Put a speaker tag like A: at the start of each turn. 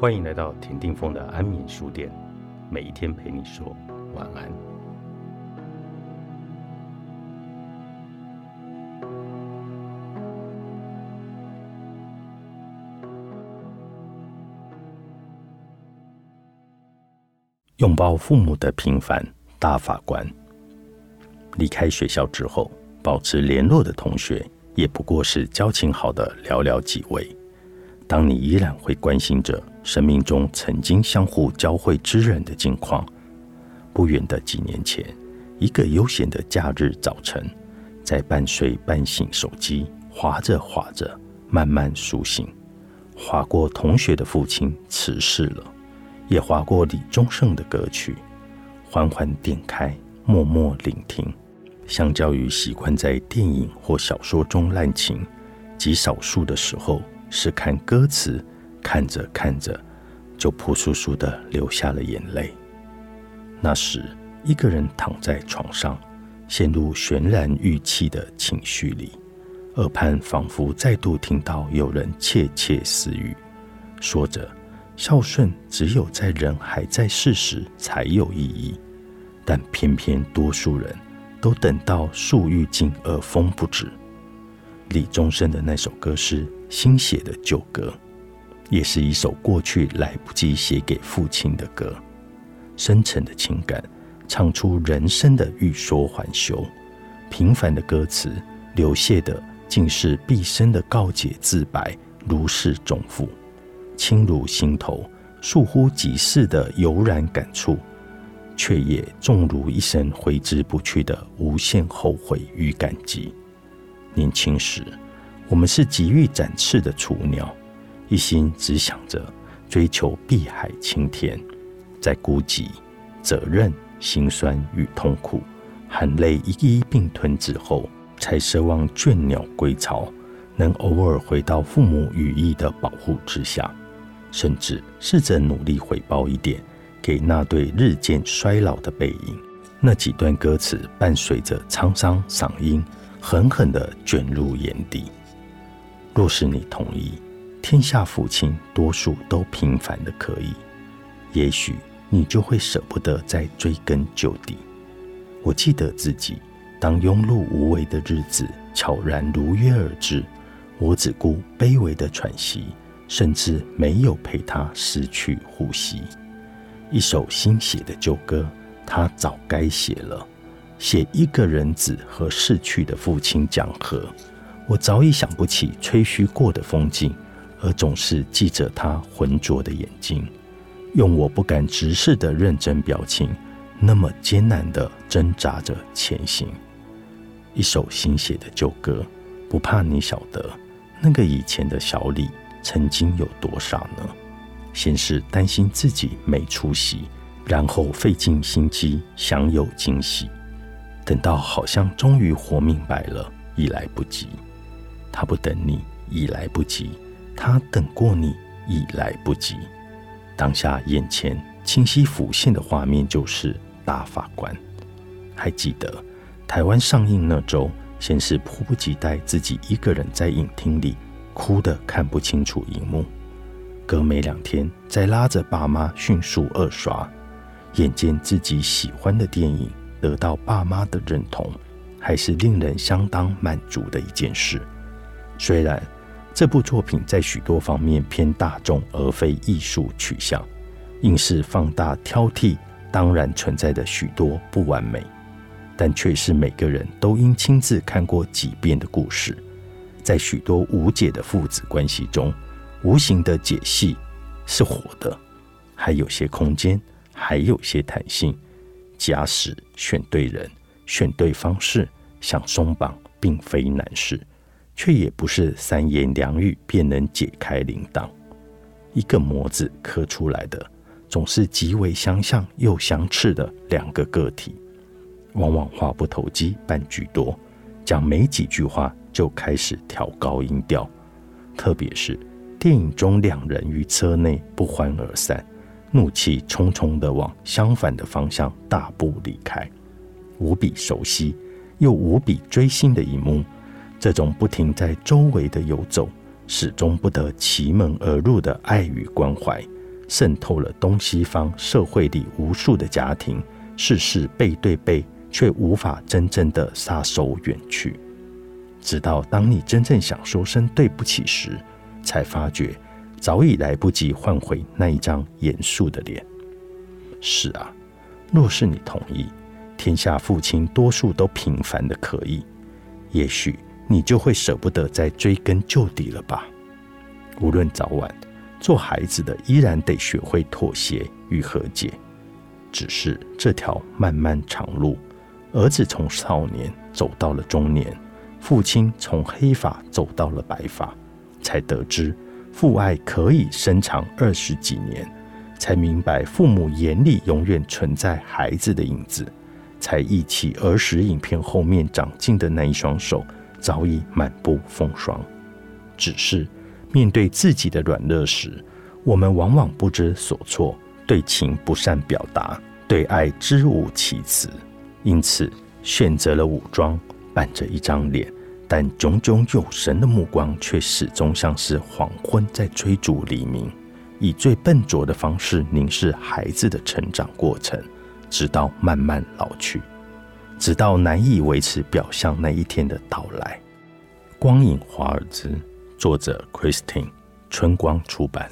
A: 欢迎来到田定峰的安眠书店，每一天陪你说晚安。拥抱父母的平凡大法官。离开学校之后，保持联络的同学也不过是交情好的寥寥几位。当你依然会关心着生命中曾经相互交汇之人的近况，不远的几年前，一个悠闲的假日早晨，在半睡半醒手机划着划着，慢慢苏醒，划过同学的父亲辞世了，也划过李宗盛的歌曲，缓缓点开，默默聆听。相较于习惯在电影或小说中滥情，极少数的时候是看歌词，看着看着就扑簌簌的流下了眼泪。那时，一个人躺在床上，陷入悬然欲泣的情绪里，耳畔仿佛再度听到有人窃窃私语，说着孝顺只有在人还在世时才有意义，但偏偏多数人。都等到树欲静而风不止。李宗盛的那首歌是新写的旧歌，也是一首过去来不及写给父亲的歌。深沉的情感，唱出人生的欲说还休。平凡的歌词，流泻的竟是毕生的告解自白，如释重负，轻如心头，倏忽即逝的悠然感触。却也重如一生挥之不去的无限后悔与感激。年轻时，我们是急欲展翅的雏鸟，一心只想着追求碧海青天，在孤寂、责任、心酸与痛苦、含泪一一并吞之后，才奢望倦鸟归巢，能偶尔回到父母羽翼的保护之下，甚至试着努力回报一点。给那对日渐衰老的背影，那几段歌词伴随着沧桑嗓音，狠狠地卷入眼底。若是你同意，天下父亲多数都平凡的可以，也许你就会舍不得再追根究底。我记得自己，当庸碌无为的日子悄然如约而至，我只顾卑微的喘息，甚至没有陪他失去呼吸。一首新写的旧歌，他早该写了，写一个人子和逝去的父亲讲和。我早已想不起吹嘘过的风景，而总是记着他浑浊的眼睛，用我不敢直视的认真表情，那么艰难地挣扎着前行。一首新写的旧歌，不怕你晓得，那个以前的小李曾经有多傻呢？先是担心自己没出息，然后费尽心机想有惊喜，等到好像终于活明白了，已来不及。他不等你，已来不及；他等过你，已来不及。当下眼前清晰浮现的画面就是大法官。还记得台湾上映那周，先是迫不及待自己一个人在影厅里哭得看不清楚荧幕。隔没两天，再拉着爸妈迅速二刷，眼见自己喜欢的电影得到爸妈的认同，还是令人相当满足的一件事。虽然这部作品在许多方面偏大众而非艺术取向，硬是放大挑剔当然存在的许多不完美，但却是每个人都应亲自看过几遍的故事。在许多无解的父子关系中。无形的解析是活的，还有些空间，还有些弹性。假使选对人，选对方式，想松绑并非难事，却也不是三言两语便能解开铃铛。一个模子刻出来的，总是极为相像又相斥的两个个体，往往话不投机半句多，讲没几句话就开始调高音调，特别是。电影中，两人于车内不欢而散，怒气冲冲地往相反的方向大步离开。无比熟悉又无比追星的一幕，这种不停在周围的游走，始终不得其门而入的爱与关怀，渗透了东西方社会里无数的家庭，事事背对背，却无法真正的撒手远去。直到当你真正想说声对不起时，才发觉早已来不及换回那一张严肃的脸。是啊，若是你同意，天下父亲多数都平凡的可以，也许你就会舍不得再追根究底了吧。无论早晚，做孩子的依然得学会妥协与和解。只是这条漫漫长路，儿子从少年走到了中年。父亲从黑发走到了白发，才得知父爱可以伸长二十几年；才明白父母眼里永远存在孩子的影子；才忆起儿时影片后面长进的那一双手早已满布风霜。只是面对自己的软弱时，我们往往不知所措，对情不善表达，对爱知无其词，因此选择了武装。板着一张脸，但炯炯有神的目光却始终像是黄昏在追逐黎明，以最笨拙的方式凝视孩子的成长过程，直到慢慢老去，直到难以维持表象那一天的到来。光影华尔兹，作者 Christine，春光出版。